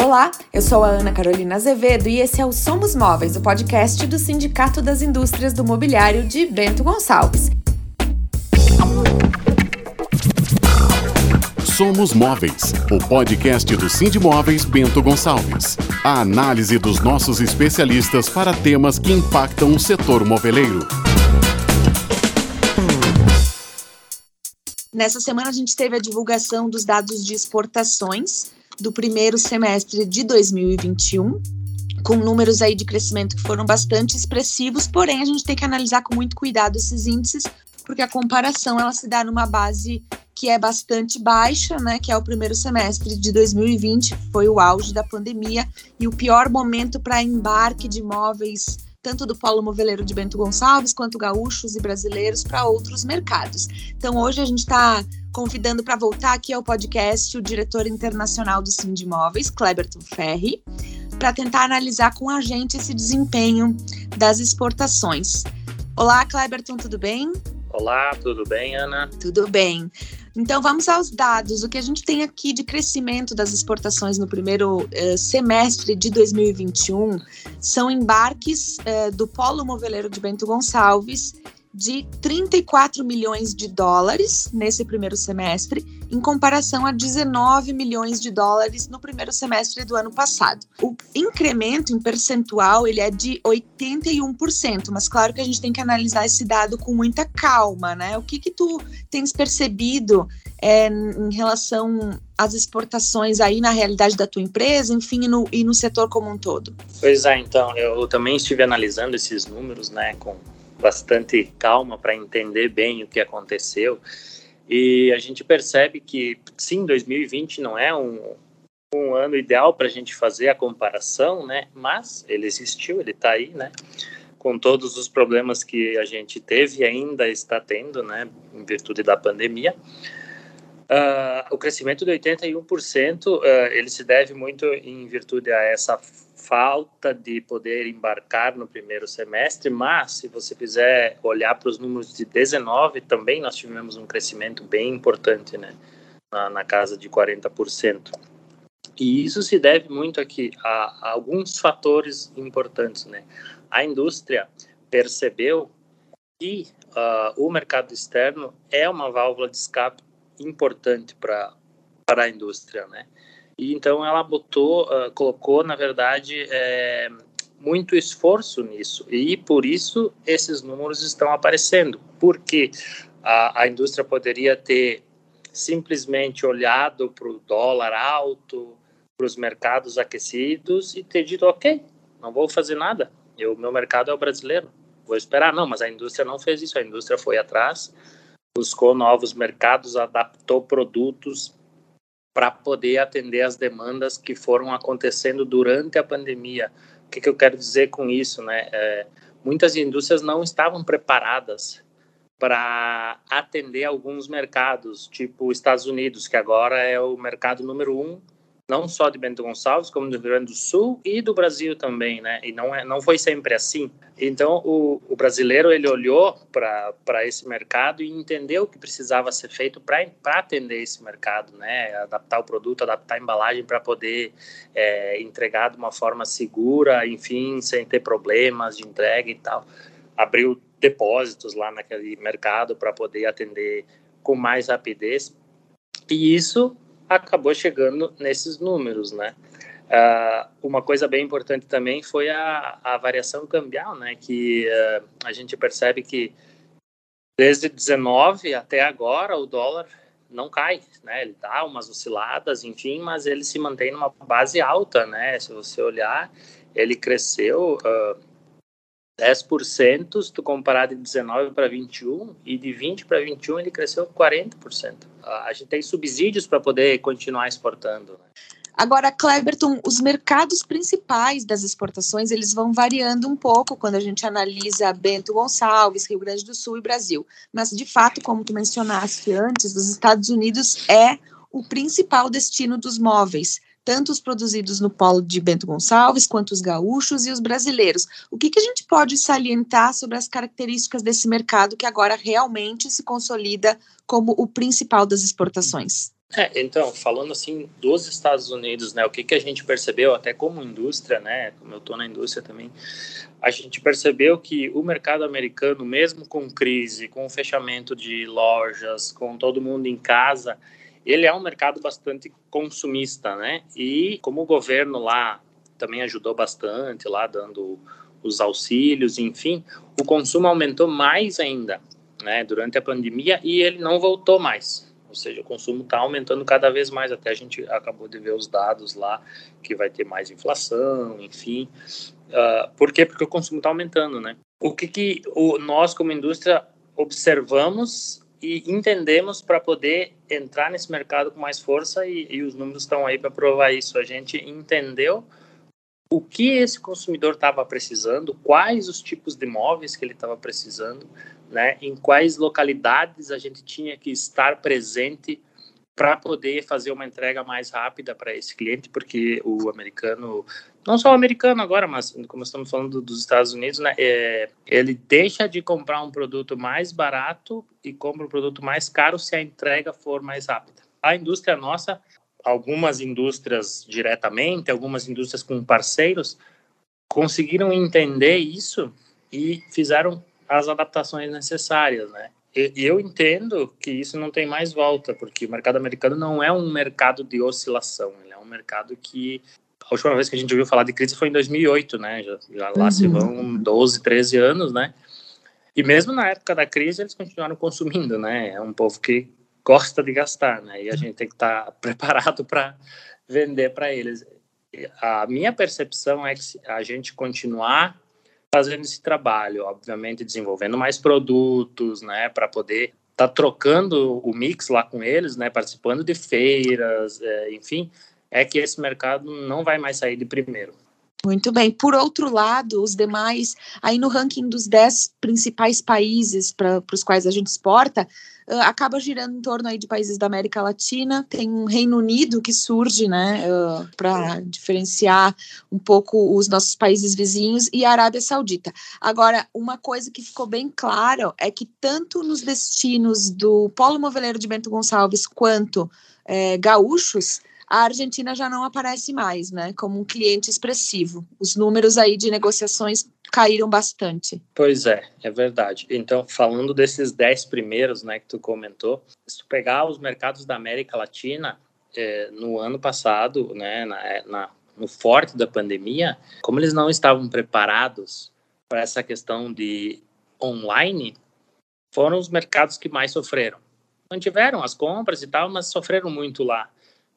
Olá, eu sou a Ana Carolina Azevedo e esse é o Somos Móveis, o podcast do Sindicato das Indústrias do Mobiliário de Bento Gonçalves. Somos Móveis, o podcast do Cindy Móveis Bento Gonçalves. A análise dos nossos especialistas para temas que impactam o setor moveleiro. Nessa semana a gente teve a divulgação dos dados de exportações do primeiro semestre de 2021, com números aí de crescimento que foram bastante expressivos, porém a gente tem que analisar com muito cuidado esses índices, porque a comparação ela se dá numa base que é bastante baixa, né, que é o primeiro semestre de 2020, foi o auge da pandemia e o pior momento para embarque de imóveis tanto do Polo Moveleiro de Bento Gonçalves, quanto gaúchos e brasileiros para outros mercados. Então, hoje a gente está convidando para voltar aqui ao podcast o diretor internacional do Sindimóveis, Kleberton Ferri, para tentar analisar com a gente esse desempenho das exportações. Olá, Kleberton, tudo bem? Olá, tudo bem, Ana? Tudo bem. Então vamos aos dados. O que a gente tem aqui de crescimento das exportações no primeiro uh, semestre de 2021 são embarques uh, do Polo Moveleiro de Bento Gonçalves de 34 milhões de dólares nesse primeiro semestre, em comparação a 19 milhões de dólares no primeiro semestre do ano passado. O incremento em percentual ele é de 81%, mas claro que a gente tem que analisar esse dado com muita calma, né? O que que tu tens percebido é, em relação às exportações aí na realidade da tua empresa, enfim, e no, e no setor como um todo? Pois é, então, eu também estive analisando esses números, né, com bastante calma para entender bem o que aconteceu. E a gente percebe que, sim, 2020 não é um, um ano ideal para a gente fazer a comparação, né? Mas ele existiu, ele está aí, né? Com todos os problemas que a gente teve e ainda está tendo, né? Em virtude da pandemia. Uh, o crescimento de 81% uh, ele se deve muito em virtude a essa falta de poder embarcar no primeiro semestre, mas se você quiser olhar para os números de 19, também nós tivemos um crescimento bem importante, né, na, na casa de 40%. E isso se deve muito aqui a, a alguns fatores importantes, né. A indústria percebeu que uh, o mercado externo é uma válvula de escape importante para a indústria, né? E então ela botou, uh, colocou, na verdade, é, muito esforço nisso. E por isso esses números estão aparecendo. Porque a, a indústria poderia ter simplesmente olhado para o dólar alto, para os mercados aquecidos e ter dito, ok, não vou fazer nada. O meu mercado é o brasileiro. Vou esperar. Não, mas a indústria não fez isso. A indústria foi atrás, buscou novos mercados, adaptou produtos para poder atender as demandas que foram acontecendo durante a pandemia. O que, que eu quero dizer com isso, né? É, muitas indústrias não estavam preparadas para atender alguns mercados, tipo os Estados Unidos, que agora é o mercado número um não só de Bento Gonçalves, como do Rio Grande do Sul e do Brasil também, né? E não, é, não foi sempre assim. Então, o, o brasileiro, ele olhou para esse mercado e entendeu o que precisava ser feito para atender esse mercado, né? Adaptar o produto, adaptar a embalagem para poder é, entregar de uma forma segura, enfim, sem ter problemas de entrega e tal. Abriu depósitos lá naquele mercado para poder atender com mais rapidez. E isso acabou chegando nesses números, né? Uh, uma coisa bem importante também foi a, a variação cambial, né? Que uh, a gente percebe que desde 19 até agora o dólar não cai, né? Ele dá umas osciladas, enfim, mas ele se mantém numa base alta, né? Se você olhar, ele cresceu uh, 10% se tu comparar de 19 para 21 e de 20 para 21 ele cresceu 40%. A gente tem subsídios para poder continuar exportando. Né? Agora, Cleberton, os mercados principais das exportações, eles vão variando um pouco quando a gente analisa Bento Gonçalves, Rio Grande do Sul e Brasil. Mas, de fato, como tu mencionaste antes, os Estados Unidos é o principal destino dos móveis tanto os produzidos no polo de Bento Gonçalves, quanto os gaúchos e os brasileiros. O que, que a gente pode salientar sobre as características desse mercado que agora realmente se consolida como o principal das exportações? É, então, falando assim dos Estados Unidos, né, o que, que a gente percebeu, até como indústria, né, como eu estou na indústria também, a gente percebeu que o mercado americano, mesmo com crise, com o fechamento de lojas, com todo mundo em casa, ele é um mercado bastante consumista, né? E como o governo lá também ajudou bastante, lá dando os auxílios, enfim, o consumo aumentou mais ainda, né, durante a pandemia e ele não voltou mais. Ou seja, o consumo está aumentando cada vez mais. Até a gente acabou de ver os dados lá que vai ter mais inflação, enfim. Uh, por quê? Porque o consumo está aumentando, né? O que, que o, nós, como indústria, observamos e entendemos para poder entrar nesse mercado com mais força e, e os números estão aí para provar isso. A gente entendeu o que esse consumidor estava precisando, quais os tipos de imóveis que ele estava precisando, né, em quais localidades a gente tinha que estar presente para poder fazer uma entrega mais rápida para esse cliente, porque o americano, não só o americano agora, mas como estamos falando dos Estados Unidos, né, é, ele deixa de comprar um produto mais barato e compra um produto mais caro se a entrega for mais rápida. A indústria nossa, algumas indústrias diretamente, algumas indústrias com parceiros, conseguiram entender isso e fizeram as adaptações necessárias, né? eu entendo que isso não tem mais volta, porque o mercado americano não é um mercado de oscilação, ele é um mercado que a última vez que a gente ouviu falar de crise foi em 2008, né? Já, já lá uhum. se vão 12, 13 anos, né? E mesmo na época da crise eles continuaram consumindo, né? É um povo que gosta de gastar, né? E a gente tem que estar tá preparado para vender para eles. A minha percepção é que a gente continuar fazendo esse trabalho, obviamente desenvolvendo mais produtos, né, para poder estar tá trocando o mix lá com eles, né, participando de feiras, é, enfim, é que esse mercado não vai mais sair de primeiro. Muito bem. Por outro lado, os demais, aí no ranking dos 10 principais países para os quais a gente exporta, uh, acaba girando em torno aí de países da América Latina. Tem um Reino Unido que surge, né, uh, para diferenciar um pouco os nossos países vizinhos e a Arábia Saudita. Agora, uma coisa que ficou bem claro é que tanto nos destinos do Polo Moveleiro de Bento Gonçalves quanto é, gaúchos, a Argentina já não aparece mais, né, como um cliente expressivo. Os números aí de negociações caíram bastante. Pois é, é verdade. Então, falando desses dez primeiros, né, que tu comentou, se tu pegar os mercados da América Latina, é, no ano passado, né, na, é, na, no forte da pandemia, como eles não estavam preparados para essa questão de online, foram os mercados que mais sofreram. Mantiveram as compras e tal, mas sofreram muito lá.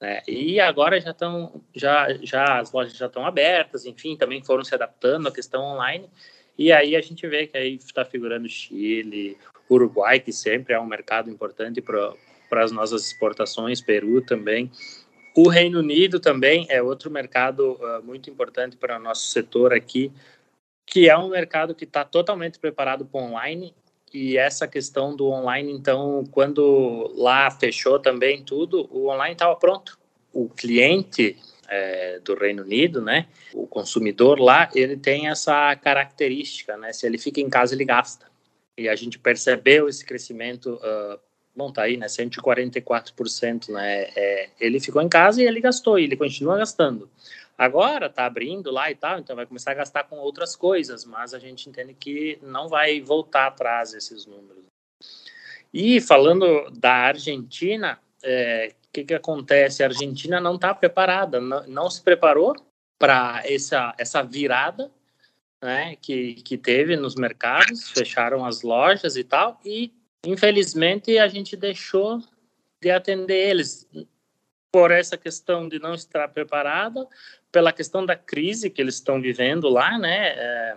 Né? E agora já estão, já, já as lojas já estão abertas, enfim, também foram se adaptando à questão online. E aí a gente vê que aí está figurando Chile, Uruguai, que sempre é um mercado importante para as nossas exportações, Peru também. O Reino Unido também é outro mercado uh, muito importante para o nosso setor aqui, que é um mercado que está totalmente preparado para online e essa questão do online, então, quando lá fechou também tudo, o online estava pronto. O cliente é, do Reino Unido, né, o consumidor lá, ele tem essa característica, né, se ele fica em casa, ele gasta. E a gente percebeu esse crescimento, uh, bom, tá aí, né, 144%, né, é, ele ficou em casa e ele gastou, e ele continua gastando. Agora está abrindo lá e tal, então vai começar a gastar com outras coisas, mas a gente entende que não vai voltar atrás esses números. E falando da Argentina, o é, que, que acontece? A Argentina não está preparada, não, não, se preparou para essa, essa virada né, que, que teve nos mercados, fecharam as lojas e tal, e infelizmente a gente deixou de atender eles por essa questão de não estar preparada, pela questão da crise que eles estão vivendo lá, né? É,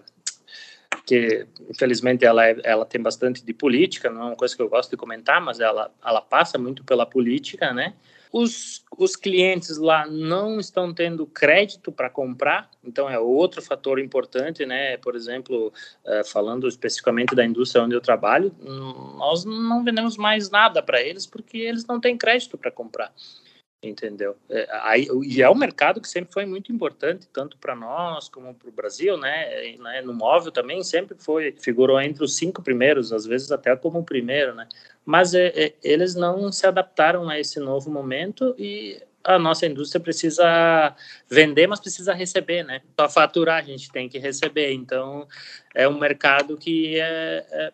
que infelizmente ela, é, ela tem bastante de política, não é uma coisa que eu gosto de comentar, mas ela, ela passa muito pela política, né? Os, os clientes lá não estão tendo crédito para comprar, então é outro fator importante, né? Por exemplo, uh, falando especificamente da indústria onde eu trabalho, nós não vendemos mais nada para eles porque eles não têm crédito para comprar. Entendeu? É, aí, e é um mercado que sempre foi muito importante, tanto para nós como para o Brasil, né? né? No móvel também sempre foi, figurou entre os cinco primeiros, às vezes até como o primeiro, né? Mas é, é, eles não se adaptaram a esse novo momento e a nossa indústria precisa vender, mas precisa receber, né? Para faturar a gente tem que receber, então é um mercado que é, é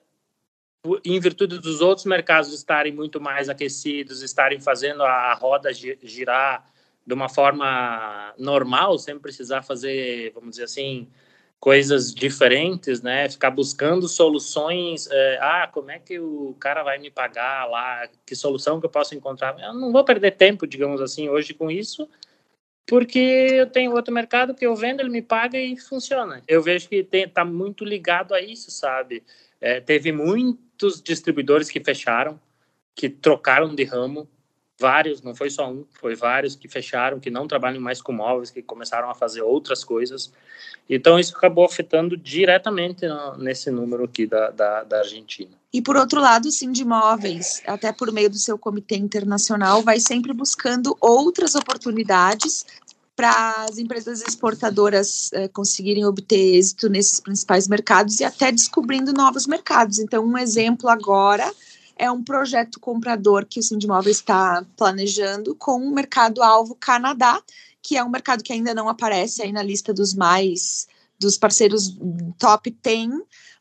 em virtude dos outros mercados estarem muito mais aquecidos, estarem fazendo a roda girar de uma forma normal, sem precisar fazer, vamos dizer assim, coisas diferentes, né? Ficar buscando soluções. É, ah, como é que o cara vai me pagar lá? Que solução que eu posso encontrar? Eu não vou perder tempo, digamos assim, hoje com isso, porque eu tenho outro mercado que eu vendo, ele me paga e funciona. Eu vejo que está muito ligado a isso, sabe? É, teve muitos distribuidores que fecharam, que trocaram de ramo, vários, não foi só um, foi vários que fecharam, que não trabalham mais com móveis, que começaram a fazer outras coisas. Então, isso acabou afetando diretamente no, nesse número aqui da, da, da, Argentina. E, por outro lado, sim, de imóveis, até por meio do seu comitê internacional, vai sempre buscando outras oportunidades para as empresas exportadoras eh, conseguirem obter êxito nesses principais mercados e até descobrindo novos mercados. Então, um exemplo agora é um projeto comprador que o Sindimóvel está planejando com o mercado-alvo Canadá, que é um mercado que ainda não aparece aí na lista dos mais dos parceiros top 10,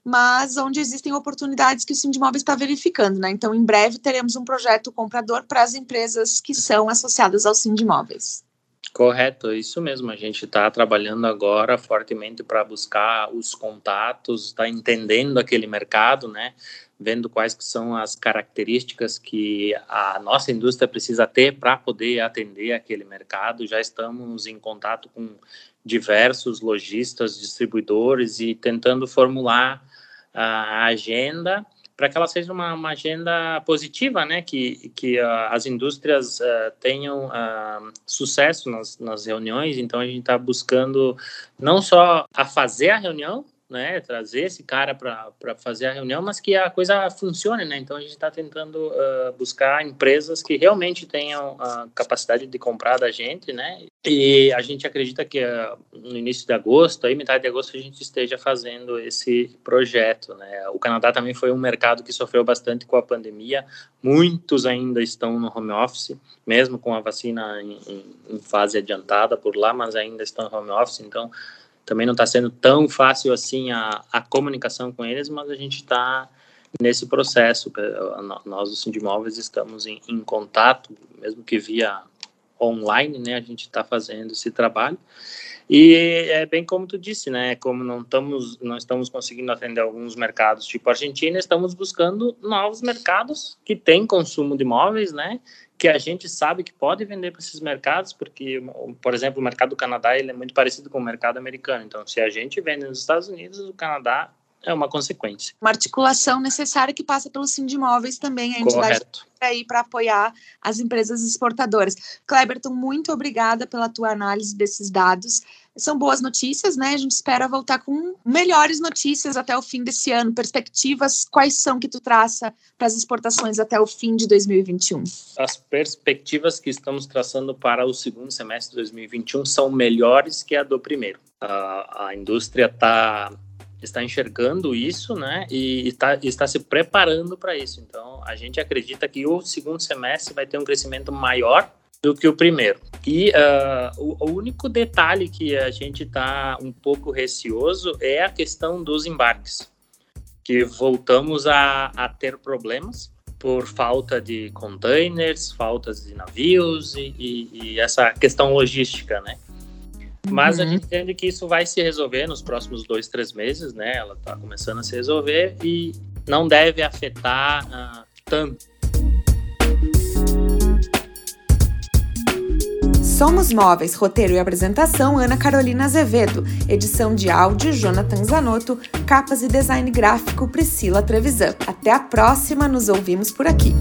mas onde existem oportunidades que o Sindimóvel está verificando, né? Então, em breve teremos um projeto comprador para as empresas que são associadas ao Sindimóveis. Correto, isso mesmo. A gente está trabalhando agora fortemente para buscar os contatos, está entendendo aquele mercado, né? Vendo quais que são as características que a nossa indústria precisa ter para poder atender aquele mercado. Já estamos em contato com diversos lojistas, distribuidores e tentando formular a agenda para que ela seja uma, uma, agenda positiva, né? Que, que uh, as indústrias uh, tenham uh, sucesso nas, nas reuniões. Então, a gente está buscando não só a fazer a reunião, né, trazer esse cara para fazer a reunião, mas que a coisa funcione, né? Então a gente está tentando uh, buscar empresas que realmente tenham a capacidade de comprar da gente, né? E a gente acredita que uh, no início de agosto, aí metade de agosto, a gente esteja fazendo esse projeto, né? O Canadá também foi um mercado que sofreu bastante com a pandemia. Muitos ainda estão no home office, mesmo com a vacina em, em, fase adiantada por lá, mas ainda estão no home office. Então também não está sendo tão fácil assim a, a comunicação com eles, mas a gente está nesse processo. Nós, os Sindimóveis, estamos em, em contato, mesmo que via online, né? A gente está fazendo esse trabalho. E é bem como tu disse, né? Como não estamos, não estamos conseguindo atender alguns mercados, tipo Argentina, estamos buscando novos mercados que têm consumo de imóveis, né? Que a gente sabe que pode vender para esses mercados, porque, por exemplo, o mercado do Canadá ele é muito parecido com o mercado americano. Então, se a gente vende nos Estados Unidos, o Canadá é uma consequência. Uma articulação necessária que passa pelo Sindimóveis também, a entidade aí para apoiar as empresas exportadoras. Cleberton, muito obrigada pela tua análise desses dados. São boas notícias, né? A gente espera voltar com melhores notícias até o fim desse ano. Perspectivas, quais são que tu traça para as exportações até o fim de 2021? As perspectivas que estamos traçando para o segundo semestre de 2021 são melhores que a do primeiro. A, a indústria está está enxergando isso, né, e está, está se preparando para isso. Então, a gente acredita que o segundo semestre vai ter um crescimento maior do que o primeiro. E uh, o, o, único detalhe que a gente está um pouco receoso é a questão dos embarques, que voltamos a, a ter problemas por falta de containers, faltas de navios e, e, e essa questão logística, né? Mas uhum. a gente entende que isso vai se resolver nos próximos dois, três meses, né? Ela está começando a se resolver e não deve afetar uh, tanto. Somos Móveis, roteiro e apresentação Ana Carolina Azevedo, edição de áudio Jonathan Zanotto, capas e design gráfico Priscila Trevisan. Até a próxima, nos ouvimos por aqui.